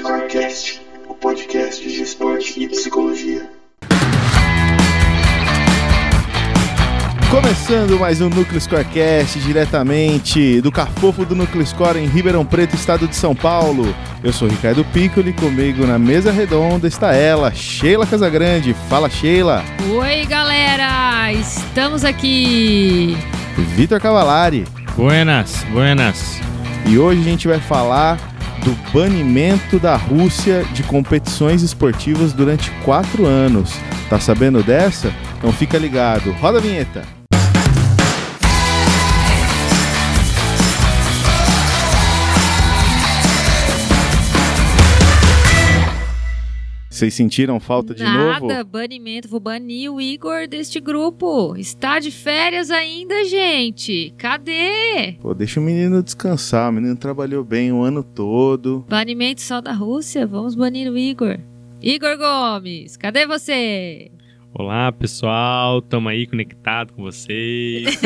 Scorecast, o podcast de esporte e psicologia. Começando mais um Núcleo Scorecast diretamente do Cafofo do Núcleo Score em Ribeirão Preto, estado de São Paulo. Eu sou Ricardo Piccoli, comigo na mesa redonda está ela, Sheila Casagrande. Fala, Sheila. Oi, galera! Estamos aqui! Vitor Cavalari. Buenas, buenas. E hoje a gente vai falar do banimento da Rússia de competições esportivas durante quatro anos. Tá sabendo dessa? Então fica ligado. Roda a vinheta. Vocês sentiram falta de Nada, novo? banimento. Vou banir o Igor deste grupo. Está de férias ainda, gente. Cadê? Pô, deixa o menino descansar. O menino trabalhou bem o ano todo. Banimento só da Rússia? Vamos banir o Igor. Igor Gomes, cadê você? Olá, pessoal. Tamo aí conectado com vocês.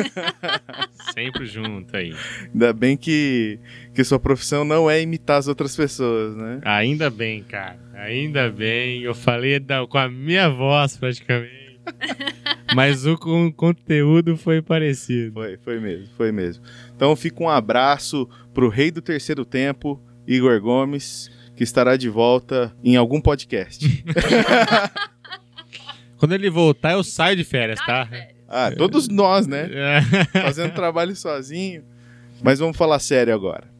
Sempre junto aí. Ainda bem que, que sua profissão não é imitar as outras pessoas, né? Ainda bem, cara. Ainda bem. Eu falei da- com a minha voz praticamente. Mas o con- conteúdo foi parecido. Foi, foi mesmo, foi mesmo. Então fica um abraço pro rei do terceiro tempo, Igor Gomes, que estará de volta em algum podcast. Quando ele voltar, eu saio de férias, tá? ah, todos nós, né? É. Fazendo trabalho sozinho. Mas vamos falar sério agora.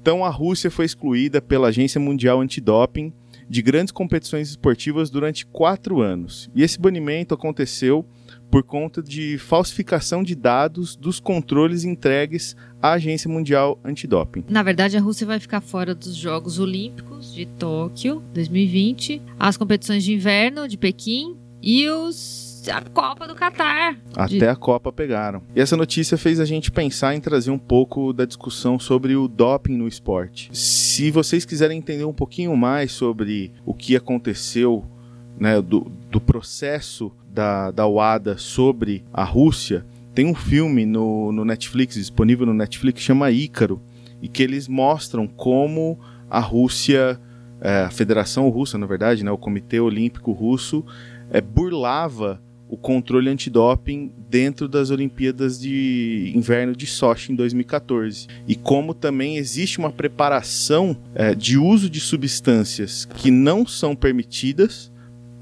Então a Rússia foi excluída pela Agência Mundial Antidoping de grandes competições esportivas durante quatro anos. E esse banimento aconteceu por conta de falsificação de dados dos controles entregues à Agência Mundial Antidoping. Na verdade, a Rússia vai ficar fora dos Jogos Olímpicos de Tóquio 2020, as competições de inverno de Pequim e os a Copa do Catar. Até a Copa pegaram. E essa notícia fez a gente pensar em trazer um pouco da discussão sobre o doping no esporte. Se vocês quiserem entender um pouquinho mais sobre o que aconteceu, né, do, do processo da, da WADA sobre a Rússia, tem um filme no, no Netflix, disponível no Netflix, que chama Ícaro, e que eles mostram como a Rússia, é, a Federação Russa, na verdade, né, o Comitê Olímpico Russo, é, burlava o controle antidoping dentro das Olimpíadas de Inverno de Sochi em 2014. E como também existe uma preparação é, de uso de substâncias que não são permitidas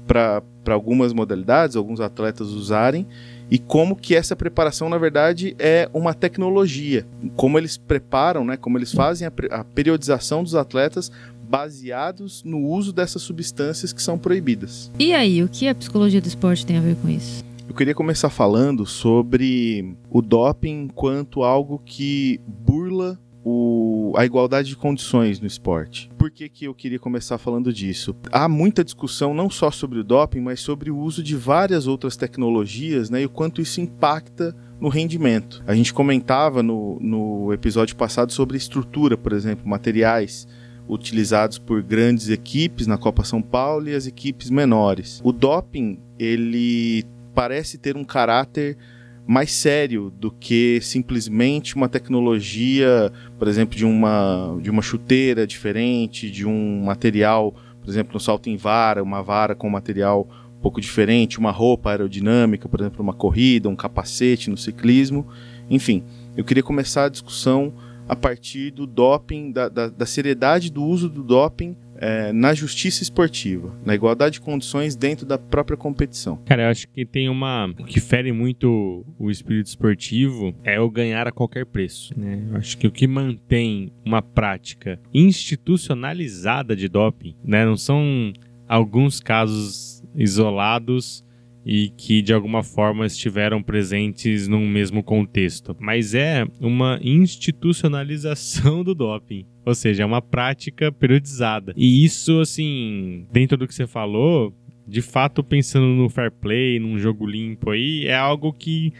para algumas modalidades, alguns atletas usarem, e como que essa preparação, na verdade, é uma tecnologia. Como eles preparam, né, como eles fazem a, a periodização dos atletas baseados no uso dessas substâncias que são proibidas. E aí, o que a psicologia do esporte tem a ver com isso? Eu queria começar falando sobre o doping enquanto algo que burla o- a igualdade de condições no esporte. Por que, que eu queria começar falando disso? Há muita discussão não só sobre o doping, mas sobre o uso de várias outras tecnologias né, e o quanto isso impacta no rendimento. A gente comentava no, no episódio passado sobre estrutura, por exemplo, materiais utilizados por grandes equipes na Copa São Paulo e as equipes menores. O doping, ele parece ter um caráter mais sério do que simplesmente uma tecnologia, por exemplo, de uma, de uma chuteira diferente, de um material, por exemplo, no salto em vara, uma vara com material um pouco diferente, uma roupa aerodinâmica, por exemplo, uma corrida, um capacete no ciclismo. Enfim, eu queria começar a discussão a partir do doping, da, da, da seriedade do uso do doping eh, na justiça esportiva, na igualdade de condições dentro da própria competição. Cara, eu acho que tem uma. O que fere muito o espírito esportivo é o ganhar a qualquer preço. Né? Eu acho que o que mantém uma prática institucionalizada de doping, né? Não são alguns casos isolados e que de alguma forma estiveram presentes num mesmo contexto, mas é uma institucionalização do doping. Ou seja, é uma prática periodizada. E isso, assim, dentro do que você falou, de fato, pensando no fair play, num jogo limpo aí, é algo que,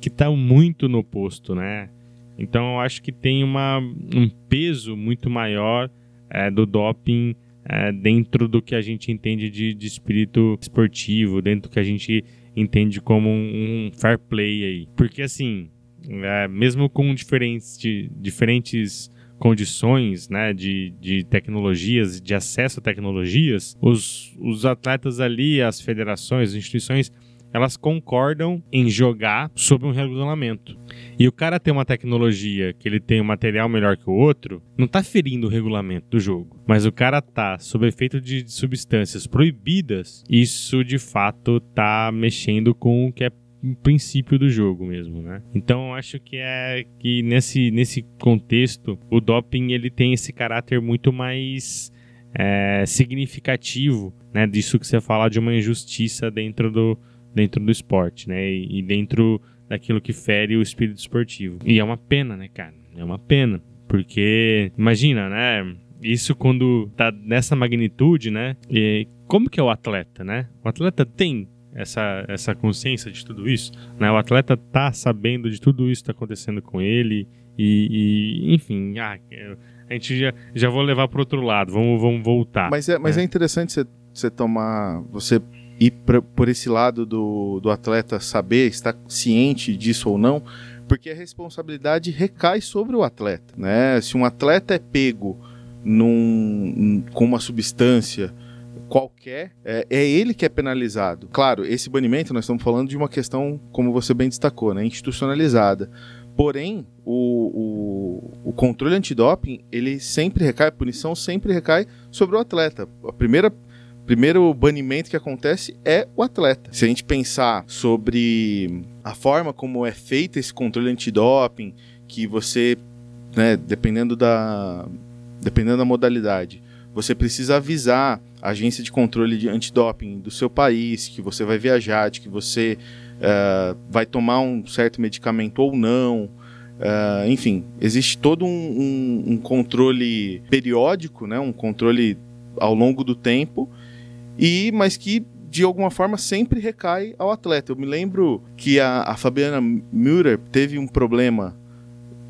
que tá muito no posto, né? Então eu acho que tem uma, um peso muito maior é, do doping é, dentro do que a gente entende de, de espírito esportivo, dentro do que a gente entende como um, um fair play aí. Porque assim, é, mesmo com diferentes, de- diferentes condições, né, de, de tecnologias, de acesso a tecnologias, os, os atletas ali, as federações, as instituições, elas concordam em jogar sob um regulamento. E o cara tem uma tecnologia que ele tem um material melhor que o outro, não tá ferindo o regulamento do jogo. Mas o cara tá sob efeito de substâncias proibidas, isso de fato tá mexendo com o que é o princípio do jogo mesmo, né? Então eu acho que é que nesse, nesse contexto o doping ele tem esse caráter muito mais é, significativo, né? Disso que você fala de uma injustiça dentro do, dentro do esporte, né? E, e dentro daquilo que fere o espírito esportivo. E é uma pena, né, cara? É uma pena. Porque, imagina, né? Isso quando tá nessa magnitude, né? E como que é o atleta, né? O atleta tem essa, essa consciência de tudo isso, né? O atleta tá sabendo de tudo isso que tá acontecendo com ele e, e enfim, ah, a gente já, já vou levar para outro lado, vamos, vamos voltar. Mas é, mas né? é interessante você, você tomar, você ir pra, por esse lado do, do atleta saber, estar ciente disso ou não, porque a responsabilidade recai sobre o atleta, né? Se um atleta é pego num, com uma substância qualquer, é, é, ele que é penalizado. Claro, esse banimento nós estamos falando de uma questão, como você bem destacou, né, institucionalizada. Porém, o, o, o controle antidoping, ele sempre recai, a punição sempre recai sobre o atleta. A primeira primeiro banimento que acontece é o atleta. Se a gente pensar sobre a forma como é feito esse controle antidoping, que você, né, dependendo da dependendo da modalidade, você precisa avisar a agência de controle de antidoping do seu país que você vai viajar, de que você uh, vai tomar um certo medicamento ou não. Uh, enfim, existe todo um, um, um, controle periódico, né, um controle ao longo do tempo e mas que de alguma forma sempre recai ao atleta. Eu me lembro que a, a Fabiana Müller teve um problema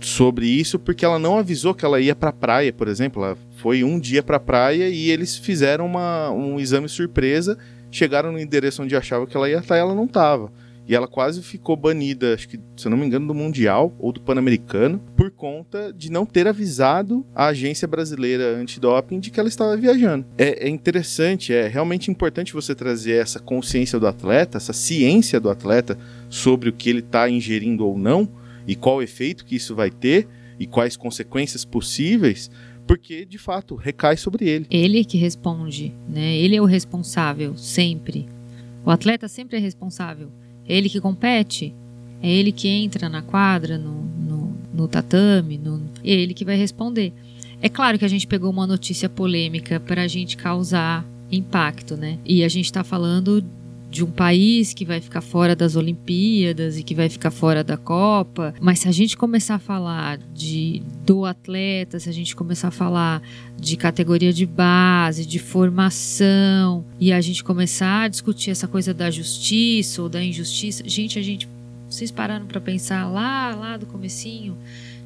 sobre isso porque ela não avisou que ela ia para a praia, por exemplo. Ela foi um dia para a praia e eles fizeram uma, um exame surpresa, chegaram no endereço onde achavam que ela ia estar e ela não estava. E ela quase ficou banida, acho que, se eu não me engano, do Mundial ou do Pan-Americano, por conta de não ter avisado a agência brasileira antidoping de que ela estava viajando. É, é interessante, é realmente importante você trazer essa consciência do atleta, essa ciência do atleta sobre o que ele está ingerindo ou não e qual efeito que isso vai ter e quais consequências possíveis, porque de fato recai sobre ele. Ele que responde, né? Ele é o responsável sempre. O atleta sempre é responsável. É ele que compete, é ele que entra na quadra, no, no, no tatame, no, é ele que vai responder. É claro que a gente pegou uma notícia polêmica para a gente causar impacto, né? E a gente está falando de um país que vai ficar fora das Olimpíadas e que vai ficar fora da Copa, mas se a gente começar a falar de do atleta, se a gente começar a falar de categoria de base, de formação e a gente começar a discutir essa coisa da justiça ou da injustiça, gente, a gente vocês pararam para pensar lá, lá do comecinho,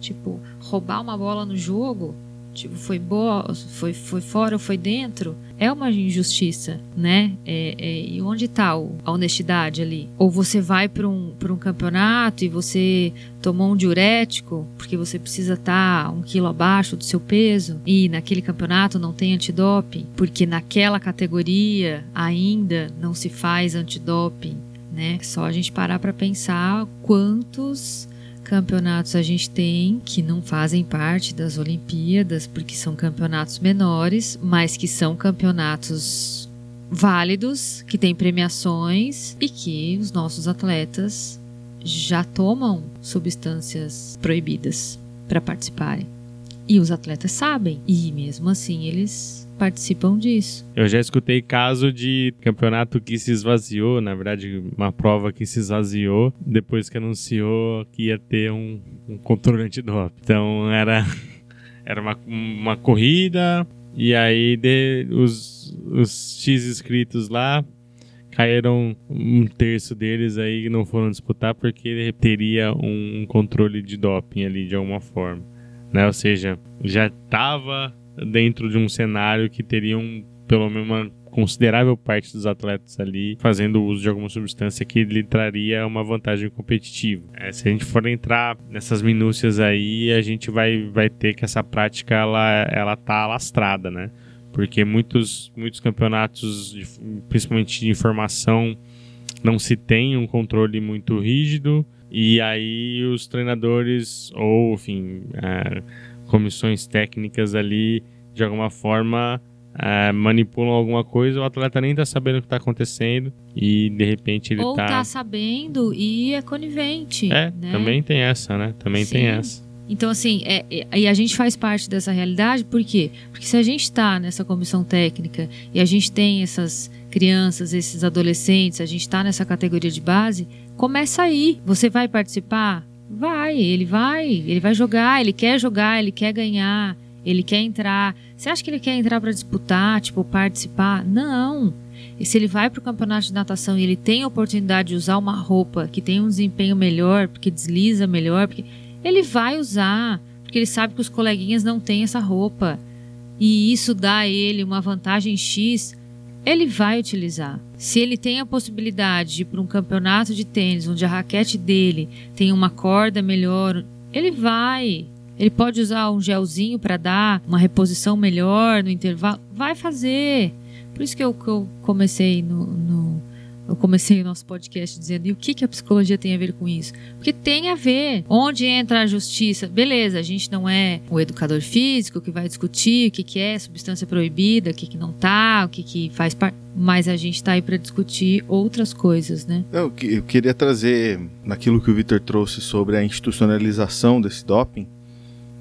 tipo, roubar uma bola no jogo, tipo, foi boa, foi, foi fora ou foi dentro, é uma injustiça, né? É, é, e onde está a honestidade ali? Ou você vai para um, um campeonato e você tomou um diurético porque você precisa estar tá um quilo abaixo do seu peso e naquele campeonato não tem antidoping porque naquela categoria ainda não se faz antidoping, né? Só a gente parar para pensar quantos campeonatos a gente tem que não fazem parte das Olimpíadas, porque são campeonatos menores, mas que são campeonatos válidos, que têm premiações e que os nossos atletas já tomam substâncias proibidas para participarem. E os atletas sabem, e mesmo assim eles participam disso. Eu já escutei caso de campeonato que se esvaziou, na verdade, uma prova que se esvaziou depois que anunciou que ia ter um, um controle antidoping. Então era, era uma, uma corrida e aí de, os, os X inscritos lá caíram um terço deles aí não foram disputar porque teria um controle de doping ali de alguma forma. Né? Ou seja, já estava dentro de um cenário que teriam pelo menos uma considerável parte dos atletas ali fazendo uso de alguma substância que lhe traria uma vantagem competitiva. É, se a gente for entrar nessas minúcias aí, a gente vai, vai ter que essa prática ela, ela tá alastrada, né? Porque muitos, muitos campeonatos, de, principalmente de informação, não se tem um controle muito rígido e aí os treinadores ou, enfim, é, comissões técnicas ali, de alguma forma, é, manipulam alguma coisa, o atleta nem tá sabendo o que tá acontecendo e de repente ele Ou tá. tá sabendo e é conivente. É, né? também tem essa, né? Também Sim. tem essa. Então, assim, é, é- e a gente faz parte dessa realidade, por quê? Porque se a gente está nessa comissão técnica e a gente tem essas crianças, esses adolescentes, a gente está nessa categoria de base, começa aí. Você vai participar? Vai, ele vai, ele vai jogar, ele quer jogar, ele quer ganhar, ele quer entrar. Você acha que ele quer entrar para disputar, tipo, participar? Não. E se ele vai para o campeonato de natação e ele tem a oportunidade de usar uma roupa que tem um desempenho melhor, porque desliza melhor, porque ele vai usar, porque ele sabe que os coleguinhas não têm essa roupa. E isso dá a ele uma vantagem X, ele vai utilizar. Se ele tem a possibilidade de ir para um campeonato de tênis onde a raquete dele tem uma corda melhor, ele vai. Ele pode usar um gelzinho para dar uma reposição melhor no intervalo, vai fazer. Por isso que eu, que eu comecei no, no- eu comecei o nosso podcast dizendo e o que, que a psicologia tem a ver com isso? Porque tem a ver. Onde entra a justiça? Beleza, a gente não é o educador físico que vai discutir o que, que é substância proibida, o que, que não tá, o que, que faz parte. Mas a gente tá aí para discutir outras coisas, né? Eu, que- eu queria trazer, naquilo que o Vitor trouxe sobre a institucionalização desse doping,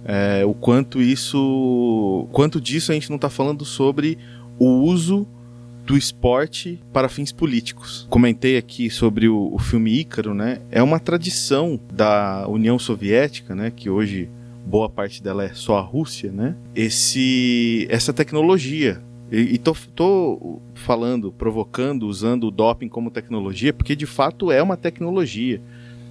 é, o quanto isso. Quanto disso a gente não está falando sobre o uso do esporte para fins políticos. Comentei aqui sobre o, o filme Ícaro, né? É uma tradição da União Soviética, né? Que hoje boa parte dela é só a Rússia, né? Esse, essa tecnologia e, e tô, tô falando, provocando, usando o doping como tecnologia, porque de fato é uma tecnologia.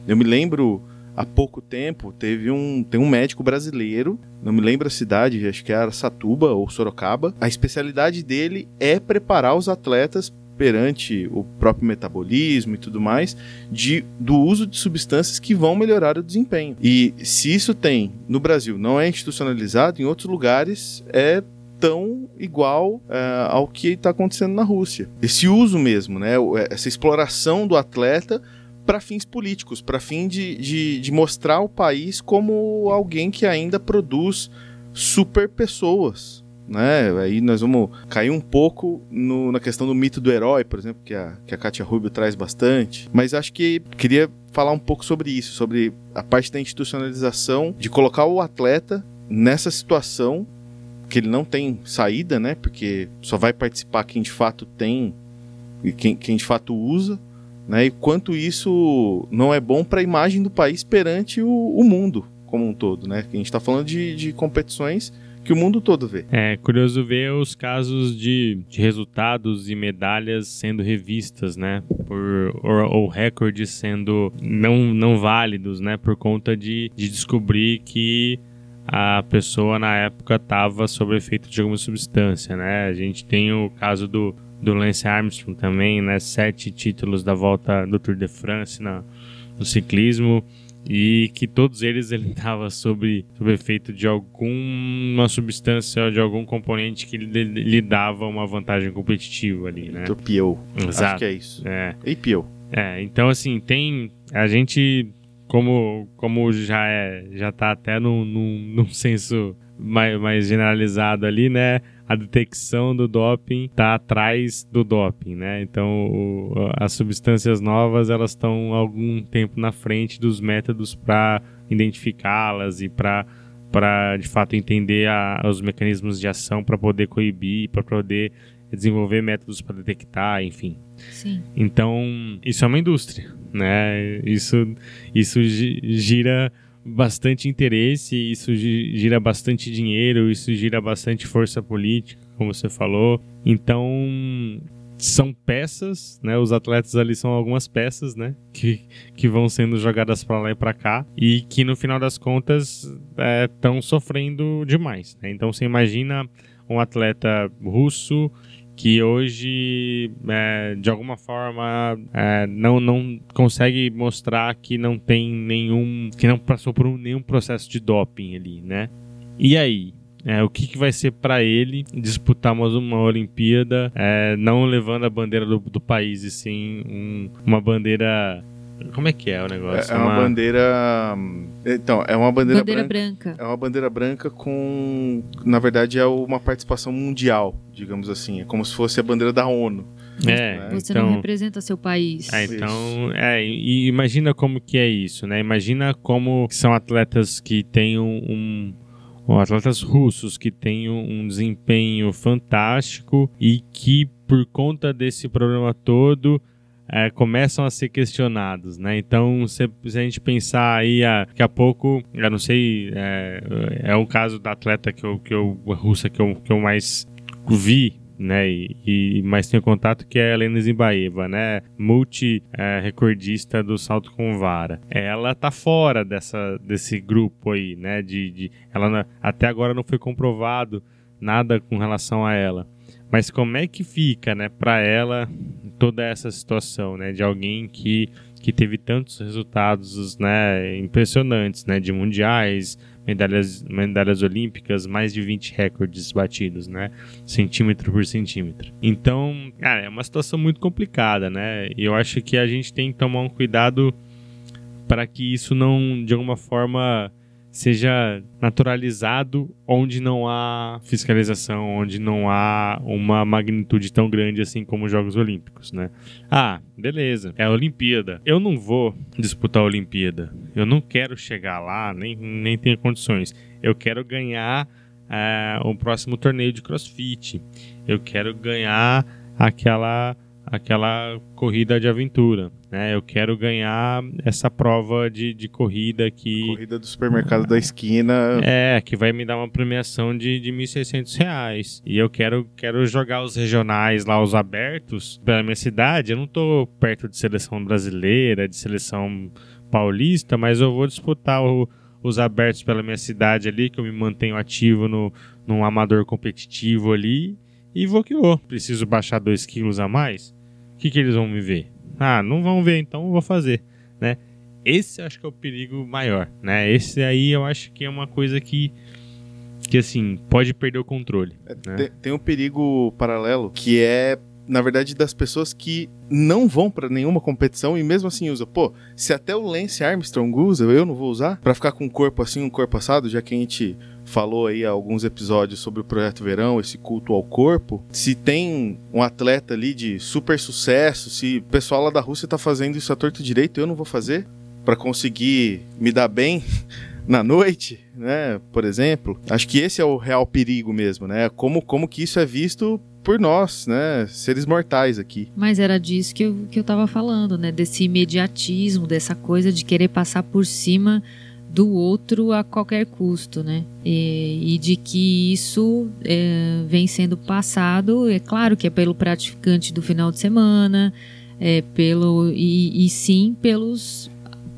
Eu me lembro, há pouco tempo, teve um, tem um médico brasileiro, não me lembro a cidade, acho que era Satuba ou Sorocaba. A especialidade dele é preparar os atletas perante o próprio metabolismo e tudo mais, de, do uso de substâncias que vão melhorar o desempenho. E se isso tem no Brasil, não é institucionalizado, em outros lugares é tão igual eh, ao que está acontecendo na Rússia. Esse uso mesmo, né, o- essa exploração do atleta para fins políticos, para fim de, de, de mostrar o país como alguém que ainda produz super pessoas. Né? Aí nós vamos cair um pouco no- na questão do mito do herói, por exemplo, que a, que a Katia Rubio traz bastante. Mas acho que queria falar um pouco sobre isso, sobre a parte da institucionalização, de colocar o atleta nessa situação que ele não tem saída, né? Porque só vai participar quem de fato tem e quem, quem de fato usa, né? E quanto isso não é bom para a imagem do país perante o, o mundo como um todo, né? A gente está falando de, de competições que o mundo todo vê. É curioso ver os casos de, de resultados e medalhas sendo revistas, né? Por, ou, ou recordes sendo não, não válidos, né? Por conta de, de descobrir que a pessoa na época estava sob efeito de alguma substância, né? A gente tem o caso do, do Lance Armstrong também, né? Sete títulos da volta do Tour de France na, no ciclismo e que todos eles ele estava sob, sob efeito de alguma substância ou de algum componente que lhe, lhe dava uma vantagem competitiva ali, né? Do. Acho Exato. que é isso. É, E Pieu. é, então assim, tem a gente como como já é, já tá até num, num, num senso mais, mais generalizado ali, né? A detecção do doping tá atrás do doping, né? Então, o- as substâncias novas elas estão algum tempo na frente dos métodos para identificá-las e para para de fato entender a- os mecanismos de ação para poder coibir, para poder desenvolver métodos para detectar, enfim. Sim. Então, isso é uma indústria, né? Isso, isso gi- gira bastante interesse, isso gi- gira bastante dinheiro, isso gira bastante força política, como você falou. Então, são peças, né? Os atletas ali são algumas peças, né? Que, que vão sendo jogadas para lá e para cá e que no final das contas estão sofrendo demais. Né? Então, você imagina um atleta russo que hoje, é, de alguma forma, é, não, não consegue mostrar que não tem nenhum. que não passou por um, nenhum processo de doping ali, né? E aí? É, o que, que vai ser para ele disputar mais uma Olimpíada, é, não levando a bandeira do, do país, e sim um, uma bandeira como é que é o negócio? É, é uma, uma, bandeira. Então, é uma bandeira, bandeira branca, branca, É uma bandeira branca com. Na verdade, é uma participação mundial, digamos assim. É como se fosse a bandeira da ONU. É, né? Você então, não representa seu país. É, então, é, e imagina como que é isso, né? Imagina como são atletas que têm um, um atletas russos que têm um desempenho fantástico e que por conta desse problema todo é, começam a ser questionados, né? Então, se, se, a gente pensar aí, a, daqui a pouco, eu não sei, é, é um caso da atleta que eu, que eu russa que eu, que eu mais vi né, e, e mais tenho contato que é a Helena Zimbaeva, né, multi é, do salto com vara. Ela tá fora dessa desse grupo aí, né, de, de ela até agora não foi comprovado nada com relação a ela. Mas como é que fica, né, para ela toda essa situação, né, de alguém que que teve tantos resultados, né, impressionantes, né, de mundiais, medalhas, medalhas olímpicas, mais de 20 recordes batidos, né, centímetro por centímetro. Então, cara, é uma situação muito complicada, né, e eu acho que a gente tem que tomar um cuidado para que isso não, de alguma forma, seja naturalizado onde não há fiscalização, onde não há uma magnitude tão grande assim como os Jogos Olímpicos, né? Ah, beleza, é a Olimpíada. Eu não vou disputar a Olimpíada. Eu não quero chegar lá, nem, nem tenho condições. Eu quero ganhar é, o próximo torneio de CrossFit. Eu quero ganhar aquela aquela corrida de aventura. Né? Eu quero ganhar essa prova de, de corrida que. Corrida do supermercado da esquina. É, que vai me dar uma premiação de, de 1.600 reais. E eu quero, quero jogar os regionais lá, os abertos, pela minha cidade. Eu não tô perto de seleção brasileira, de seleção paulista, mas eu vou disputar o, os abertos pela minha cidade ali, que eu me mantenho ativo no, num amador competitivo ali. E vou que vou. Preciso baixar 2 quilos a mais? O que, que eles vão me ver? Ah, não vão ver, então eu vou fazer, né? Esse eu acho que é o perigo maior, né? Esse aí eu acho que é uma coisa que que assim, pode perder o controle. É, né? tem, tem um perigo paralelo que é na verdade, das pessoas que não vão para nenhuma competição e mesmo assim usam. Pô, se até o Lance Armstrong usa, eu não vou usar? para ficar com um corpo assim, um corpo assado, já que a gente falou aí alguns episódios sobre o Projeto Verão, esse culto ao corpo. Se tem um atleta ali de super sucesso, se o pessoal lá da Rússia tá fazendo isso a torto direito, eu não vou fazer para conseguir me dar bem na noite, né? Por exemplo. Acho que esse é o real perigo mesmo, né? Como, como que isso é visto por nós, né? Seres mortais aqui. Mas era disso que eu, que eu tava falando, né? Desse imediatismo, dessa coisa de querer passar por cima do outro a qualquer custo, né? E, e de que isso é, vem sendo passado, é claro que é pelo praticante do final de semana, é pelo e, e sim pelos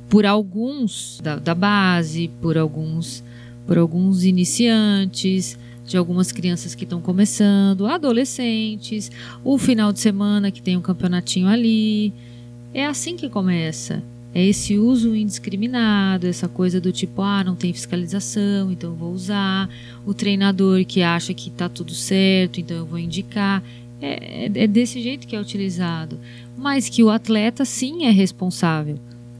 por alguns da, da, base, por alguns por alguns iniciantes, de algumas crianças que estão começando, adolescentes, o final de semana que tem um campeonatinho ali. É assim que começa é esse uso indiscriminado, essa coisa do tipo, ah, não tem fiscalização, então vou usar. O treinador que acha que está tudo certo, então eu vou indicar. É, é, é, desse jeito que é utilizado. Mas que o atleta sim é responsável,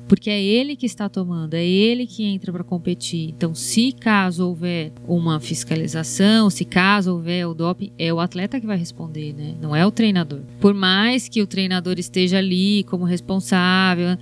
porque é ele que está tomando, é ele que entra para competir. Então, se caso houver uma fiscalização, se caso houver o doping, é o atleta que vai responder, né? Não é o treinador. Por mais que o treinador esteja ali como responsável,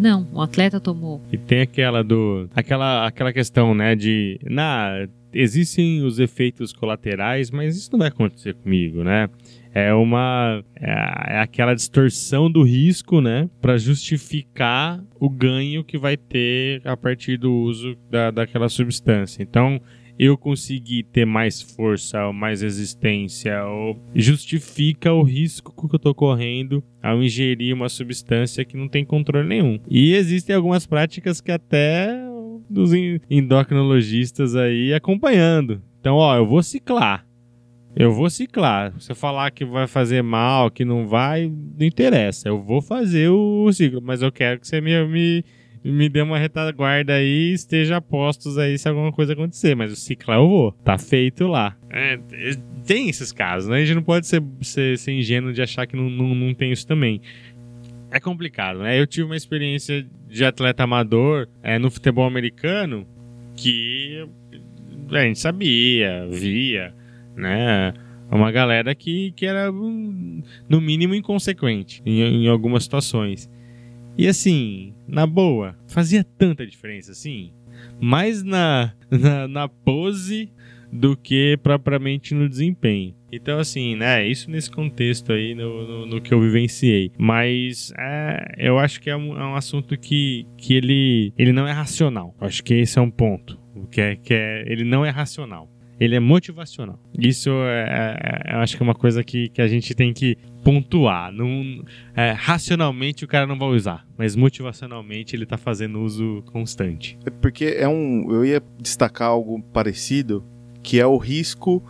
não, o atleta tomou. E tem aquela do. aquela, aquela questão, né, de. Na, existem os efeitos colaterais, mas isso não vai acontecer comigo, né? É uma. É, é aquela distorção do risco, né? Para justificar o ganho que vai ter a partir do uso da, daquela substância. Então, eu conseguir ter mais força ou mais resistência ou justifica o risco que eu estou correndo ao ingerir uma substância que não tem controle nenhum. E existem algumas práticas que até dos endocrinologistas aí acompanhando. Então, ó, eu vou ciclar. Eu vou ciclar. Você falar que vai fazer mal, que não vai, não interessa. Eu vou fazer o ciclo, mas eu quero que você me, me, me dê uma retaguarda aí, esteja postos aí se alguma coisa acontecer. Mas o ciclar eu vou. Tá feito lá. É, tem esses casos, né? A gente não pode ser, ser, ser ingênuo de achar que não, não, não tem isso também é complicado, né? Eu tive uma experiência de atleta amador é, no futebol americano que a gente sabia, via, né? Uma galera que, que era, no mínimo, inconsequente em, em algumas situações. E assim, na boa, fazia tanta diferença assim. Mais na, na, na pose do que propriamente no desempenho. Então, assim, né, isso nesse contexto aí, no, no, no que eu vivenciei. Mas é, eu acho que é um, é um, assunto que, que ele, ele não é racional. Eu acho que esse é um ponto. Que é, que é, ele não é racional. Ele é motivacional. Isso é, é, é, eu acho que é uma coisa que, que a gente tem que pontuar. Não, é, racionalmente o cara não vai usar, mas motivacionalmente ele está fazendo uso constante. É porque é um. Eu ia destacar algo parecido, que é o risco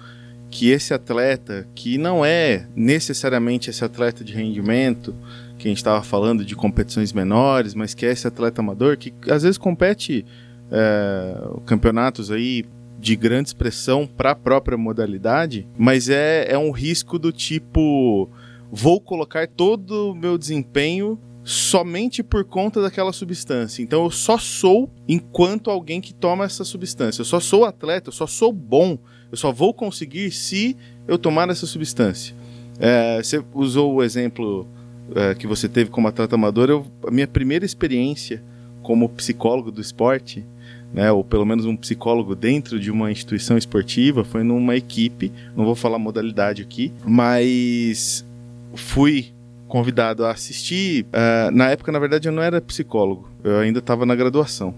que esse atleta, que não é necessariamente esse atleta de rendimento, que a gente estava falando de competições menores, mas que é esse atleta amador, que às vezes compete é, campeonatos aí de grande expressão para a própria modalidade, mas é, é um risco do tipo: vou colocar todo o meu desempenho somente por conta daquela substância. Então eu só sou enquanto alguém que toma essa substância. Eu só sou atleta, eu só sou bom eu só vou conseguir se eu tomar essa substância. É, você usou o exemplo é, que você teve como atleta amador. Eu, a minha primeira experiência como psicólogo do esporte, né, ou pelo menos um psicólogo dentro de uma instituição esportiva, foi numa equipe. Não vou falar modalidade aqui, mas fui convidado a assistir. Uh, na época, na verdade, eu não era psicólogo, eu ainda estava na graduação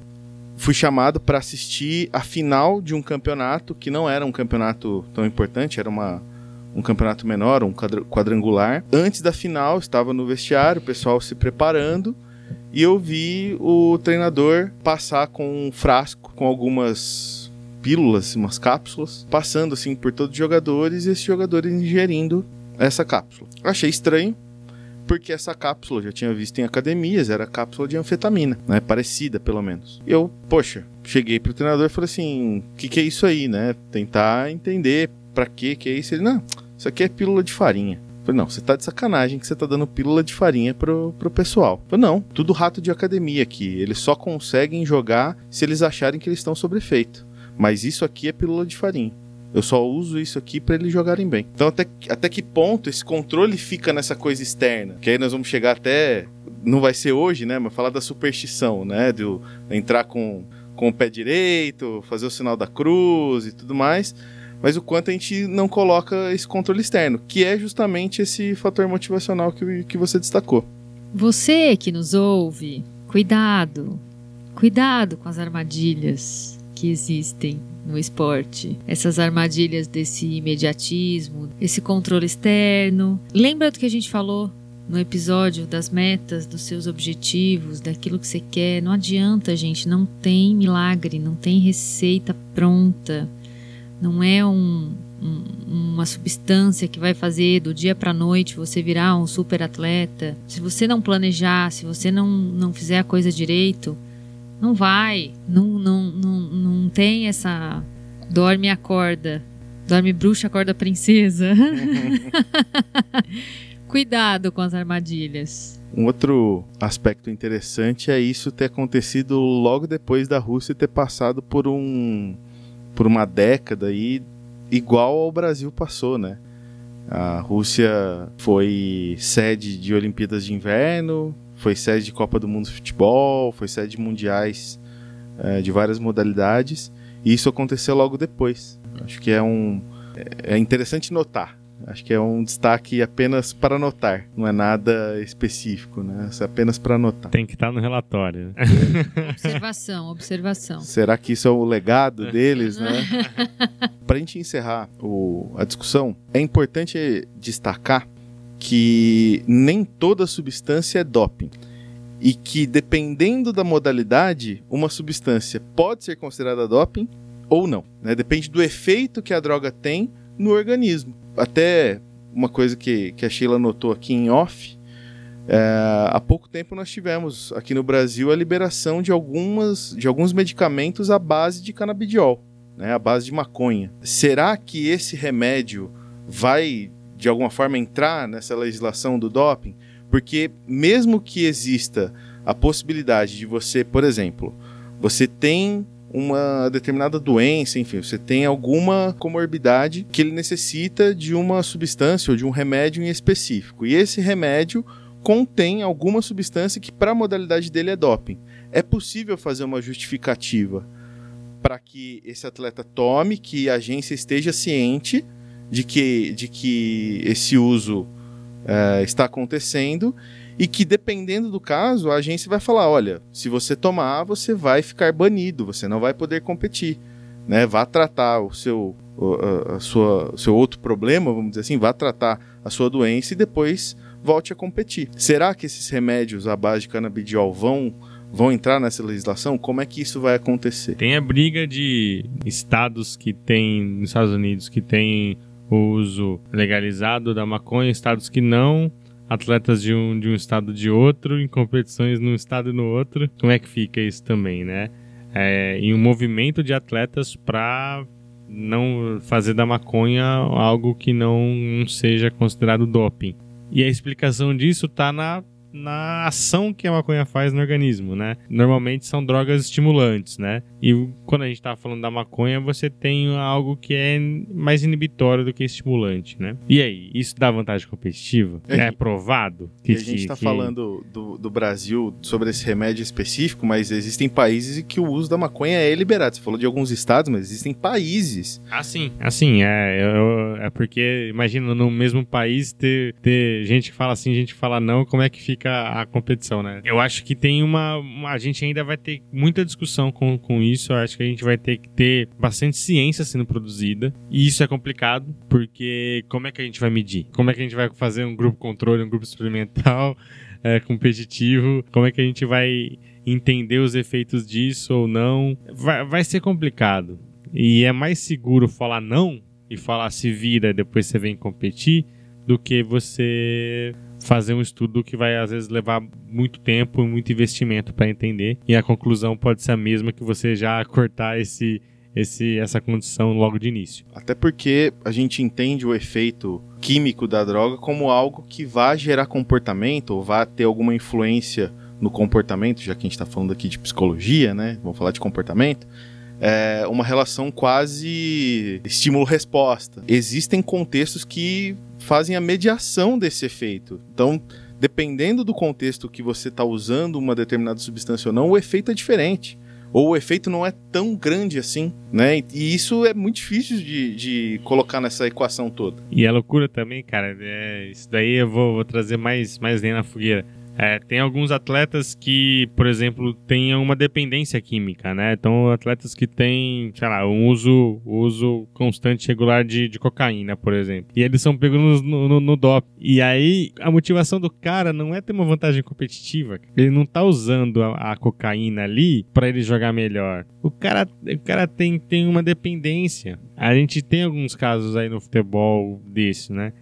fui chamado para assistir a final de um campeonato que não era um campeonato tão importante, era uma, um campeonato menor, um quadrangular. Antes da final, estava no vestiário, o pessoal se preparando, e eu vi o treinador passar com um frasco com algumas pílulas, umas cápsulas, passando assim por todos os jogadores e esses jogadores ingerindo essa cápsula. Achei estranho, porque essa cápsula eu já tinha visto em academias, era cápsula de anfetamina, né? Parecida, pelo menos. Eu, poxa, cheguei pro treinador e falei assim: o que, que é isso aí, né? Tentar entender para que que é isso. Ele, não, isso aqui é pílula de farinha. Eu falei, não, você tá de sacanagem que você tá dando pílula de farinha pro, pro pessoal. Eu falei, não, tudo rato de academia aqui. Eles só conseguem jogar se eles acharem que eles estão sob efeito. Mas isso aqui é pílula de farinha. Eu só uso isso aqui para eles jogarem bem. Então, até, até que ponto esse controle fica nessa coisa externa? Que aí nós vamos chegar até. Não vai ser hoje, né? Mas falar da superstição, né? De entrar com, com o pé direito, fazer o sinal da cruz e tudo mais. Mas o quanto a gente não coloca esse controle externo, que é justamente esse fator motivacional que, que você destacou. Você que nos ouve, cuidado. Cuidado com as armadilhas que existem no esporte. Essas armadilhas desse imediatismo, esse controle externo. Lembra do que a gente falou no episódio das metas, dos seus objetivos, daquilo que você quer? Não adianta, gente, não tem milagre, não tem receita pronta. Não é um, um, uma substância que vai fazer do dia para noite você virar um super atleta. Se você não planejar, se você não, não fizer a coisa direito, não vai. Não, não, não, não tem essa. Dorme e acorda. Dorme bruxa, acorda princesa. Cuidado com as armadilhas. Um outro aspecto interessante é isso ter acontecido logo depois da Rússia ter passado por um por uma década aí igual ao Brasil passou, né? A Rússia foi sede de Olimpíadas de Inverno, foi sede de Copa do Mundo de Futebol, foi sede de mundiais é, de várias modalidades, e isso aconteceu logo depois. Acho que é um é, é interessante notar. Acho que é um destaque apenas para notar, não é nada específico, né? É apenas para notar. Tem que estar no relatório. observação, observação. Será que isso é o legado deles, né? para a gente encerrar o, a discussão, é importante destacar que nem toda substância é doping e que dependendo da modalidade, uma substância pode ser considerada doping ou não. Né? Depende do efeito que a droga tem no organismo. Até uma coisa que, que a Sheila notou aqui em off, é, há pouco tempo nós tivemos aqui no Brasil a liberação de, algumas, de alguns medicamentos à base de canabidiol, né, à base de maconha. Será que esse remédio vai, de alguma forma, entrar nessa legislação do doping? Porque mesmo que exista a possibilidade de você, por exemplo, você tem uma determinada doença, enfim, você tem alguma comorbidade que ele necessita de uma substância ou de um remédio em específico. E esse remédio contém alguma substância que para a modalidade dele é doping. É possível fazer uma justificativa para que esse atleta tome, que a agência esteja ciente de que, de que esse uso é, está acontecendo e que dependendo do caso, a agência vai falar, olha, se você tomar, você vai ficar banido, você não vai poder competir, né? Vá tratar o seu a, sua o seu outro problema, vamos dizer assim, vá tratar a sua doença e depois volte a competir. Será que esses remédios à base de canabidiol vão vão entrar nessa legislação? Como é que isso vai acontecer? Tem a briga de estados que tem nos Estados Unidos que tem o uso legalizado da maconha, estados que não, atletas de um, de um estado de outro, em competições num estado e no outro. Como é que fica isso também, né? É, em um movimento de atletas para não fazer da maconha algo que não seja considerado doping. E a explicação disso está na na ação que a maconha faz no organismo, né? Normalmente são drogas estimulantes, né? E quando a gente tá falando da maconha, você tem algo que é mais inibitório do que estimulante, né? E aí, isso dá vantagem competitiva? É, é provado? Que, a gente está que... falando do, do Brasil sobre esse remédio específico, mas existem países em que o uso da maconha é liberado. Você falou de alguns estados, mas existem países. Assim, assim, é, é, é porque imagina no mesmo país ter, ter gente que fala assim, gente que fala não, como é que fica a competição, né? Eu acho que tem uma, A gente ainda vai ter muita discussão com, com isso. Eu acho que a gente vai ter que ter bastante ciência sendo produzida. E isso é complicado, porque como é que a gente vai medir? Como é que a gente vai fazer um grupo controle, um grupo experimental é, competitivo? Como é que a gente vai entender os efeitos disso ou não? Vai, vai ser complicado. E é mais seguro falar não e falar se vira depois você vem competir do que você fazer um estudo que vai às vezes levar muito tempo e muito investimento para entender e a conclusão pode ser a mesma que você já cortar esse esse, essa condição logo de início. Até porque a gente entende o efeito químico da droga como algo que vai gerar comportamento ou vai ter alguma influência no comportamento, já que a gente está falando aqui de psicologia, né? Vamos falar de comportamento. É uma relação quase estímulo-resposta. Existem contextos que fazem a mediação desse efeito. Então, dependendo do contexto que você está usando uma determinada substância ou não, o efeito é diferente. Ou o efeito não é tão grande assim, né? E isso é muito difícil de, de colocar nessa equação toda. E a loucura também, cara, é, isso daí eu vou, vou trazer mais, mais lenha na fogueira. É, tem alguns atletas que, por exemplo, tenham uma dependência química, né? Então, atletas que têm, sei lá, um uso, uso constante regular de, de cocaína, por exemplo. E eles são pegos no, no, no DOP. E aí, a motivação do cara não é ter uma vantagem competitiva. Ele não tá usando a, a cocaína ali para ele jogar melhor. O cara, o cara tem, tem uma dependência. A gente tem alguns casos aí no futebol desse, né?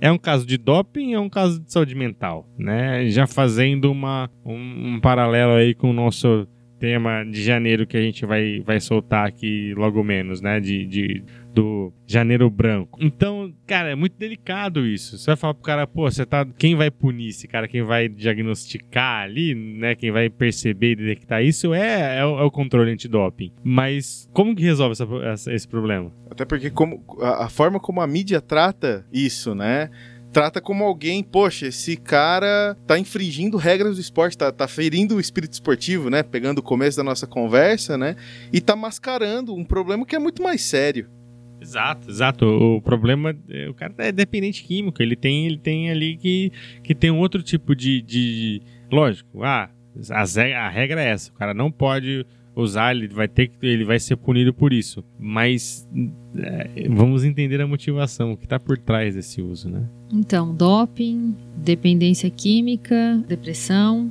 É um caso de doping, é um caso de saúde mental, né? Já fazendo uma, um, um paralelo aí com o nosso tema de janeiro que a gente vai, vai soltar aqui logo menos, né? De, de, do janeiro branco. Então, cara, é muito delicado isso. Você vai falar pro cara, pô, você tá. Quem vai punir esse cara? Quem vai diagnosticar ali, né? Quem vai perceber e detectar isso é, é, o, é o controle antidoping. Mas como que resolve essa, essa, esse problema? Até porque como, a, a forma como a mídia trata isso, né? trata como alguém, poxa, esse cara tá infringindo regras do esporte, tá, tá ferindo o espírito esportivo, né? Pegando o começo da nossa conversa, né? E tá mascarando um problema que é muito mais sério. Exato, exato. O problema, é, o cara é dependente químico, ele tem, ele tem ali que, que tem um outro tipo de, de lógico, ah, a, regra é essa, o cara não pode usar, ele vai ter ele vai ser punido por isso. Mas é, vamos entender a motivação, o que está por trás desse uso, né? Então, doping, dependência química, depressão,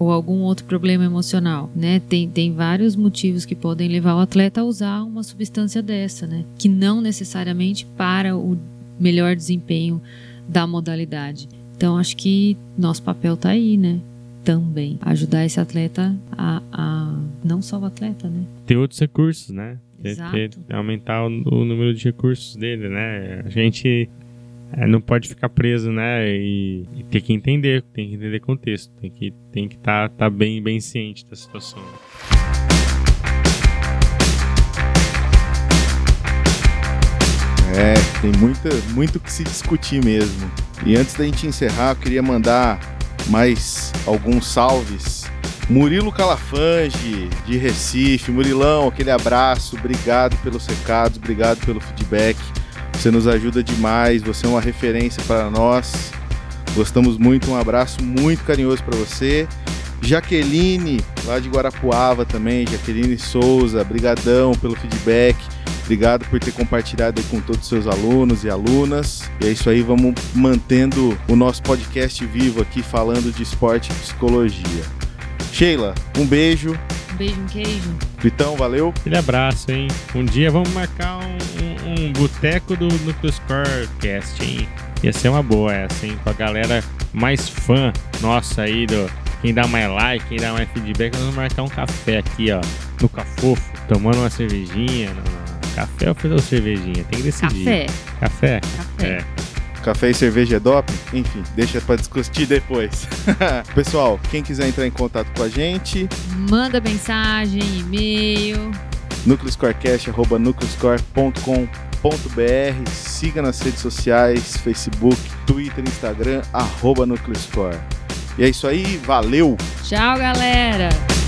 ou algum outro problema emocional, né? Tem, tem vários motivos que podem levar o atleta a usar uma substância dessa, né? Que não necessariamente para o melhor desempenho da modalidade. Então acho que nosso papel está aí, né? Também ajudar esse atleta a, a, não só o atleta, né? Ter outros recursos, né? Ter, ter- aumentar o, o número de recursos dele, né? A gente é, não pode ficar preso, né? E, e ter que entender, tem que entender contexto, tem que tem que estar tá, bem bem ciente da situação. É, tem muita, muito que se discutir mesmo. E antes da gente encerrar, eu queria mandar mais alguns salves. Murilo Calafange, de Recife. Murilão, aquele abraço. Obrigado pelos recados, obrigado pelo feedback. Você nos ajuda demais, você é uma referência para nós. Gostamos muito, um abraço muito carinhoso para você. Jaqueline, lá de Guarapuava também, Jaqueline Souza, brigadão pelo feedback. Obrigado por ter compartilhado aí com todos os seus alunos e alunas. E é isso aí, vamos mantendo o nosso podcast vivo aqui falando de esporte e psicologia. Sheila, um beijo. Um beijo, um queijo. Vitão, valeu. Aquele abraço, hein? Um dia vamos marcar um, um, boteco do Núcleo Scorecast, hein? Ia ser uma boa essa, hein? Com a galera mais fã nossa aí, do quem dá mais like, quem dá mais feedback, nós vamos marcar um café aqui, ó, no Cafofo, tomando uma cervejinha. Não, café ou fazer uma cervejinha? Tem que decidir. Café. Café? Café. É. Café e cerveja é doping? Enfim, deixa pra discutir depois. Pessoal, quem quiser entrar em contato com a gente, Manda mensagem, e-mail. nucleoscore.com.br Siga nas redes sociais, Facebook, Twitter, Instagram, arroba. E é isso aí, valeu! Tchau, galera!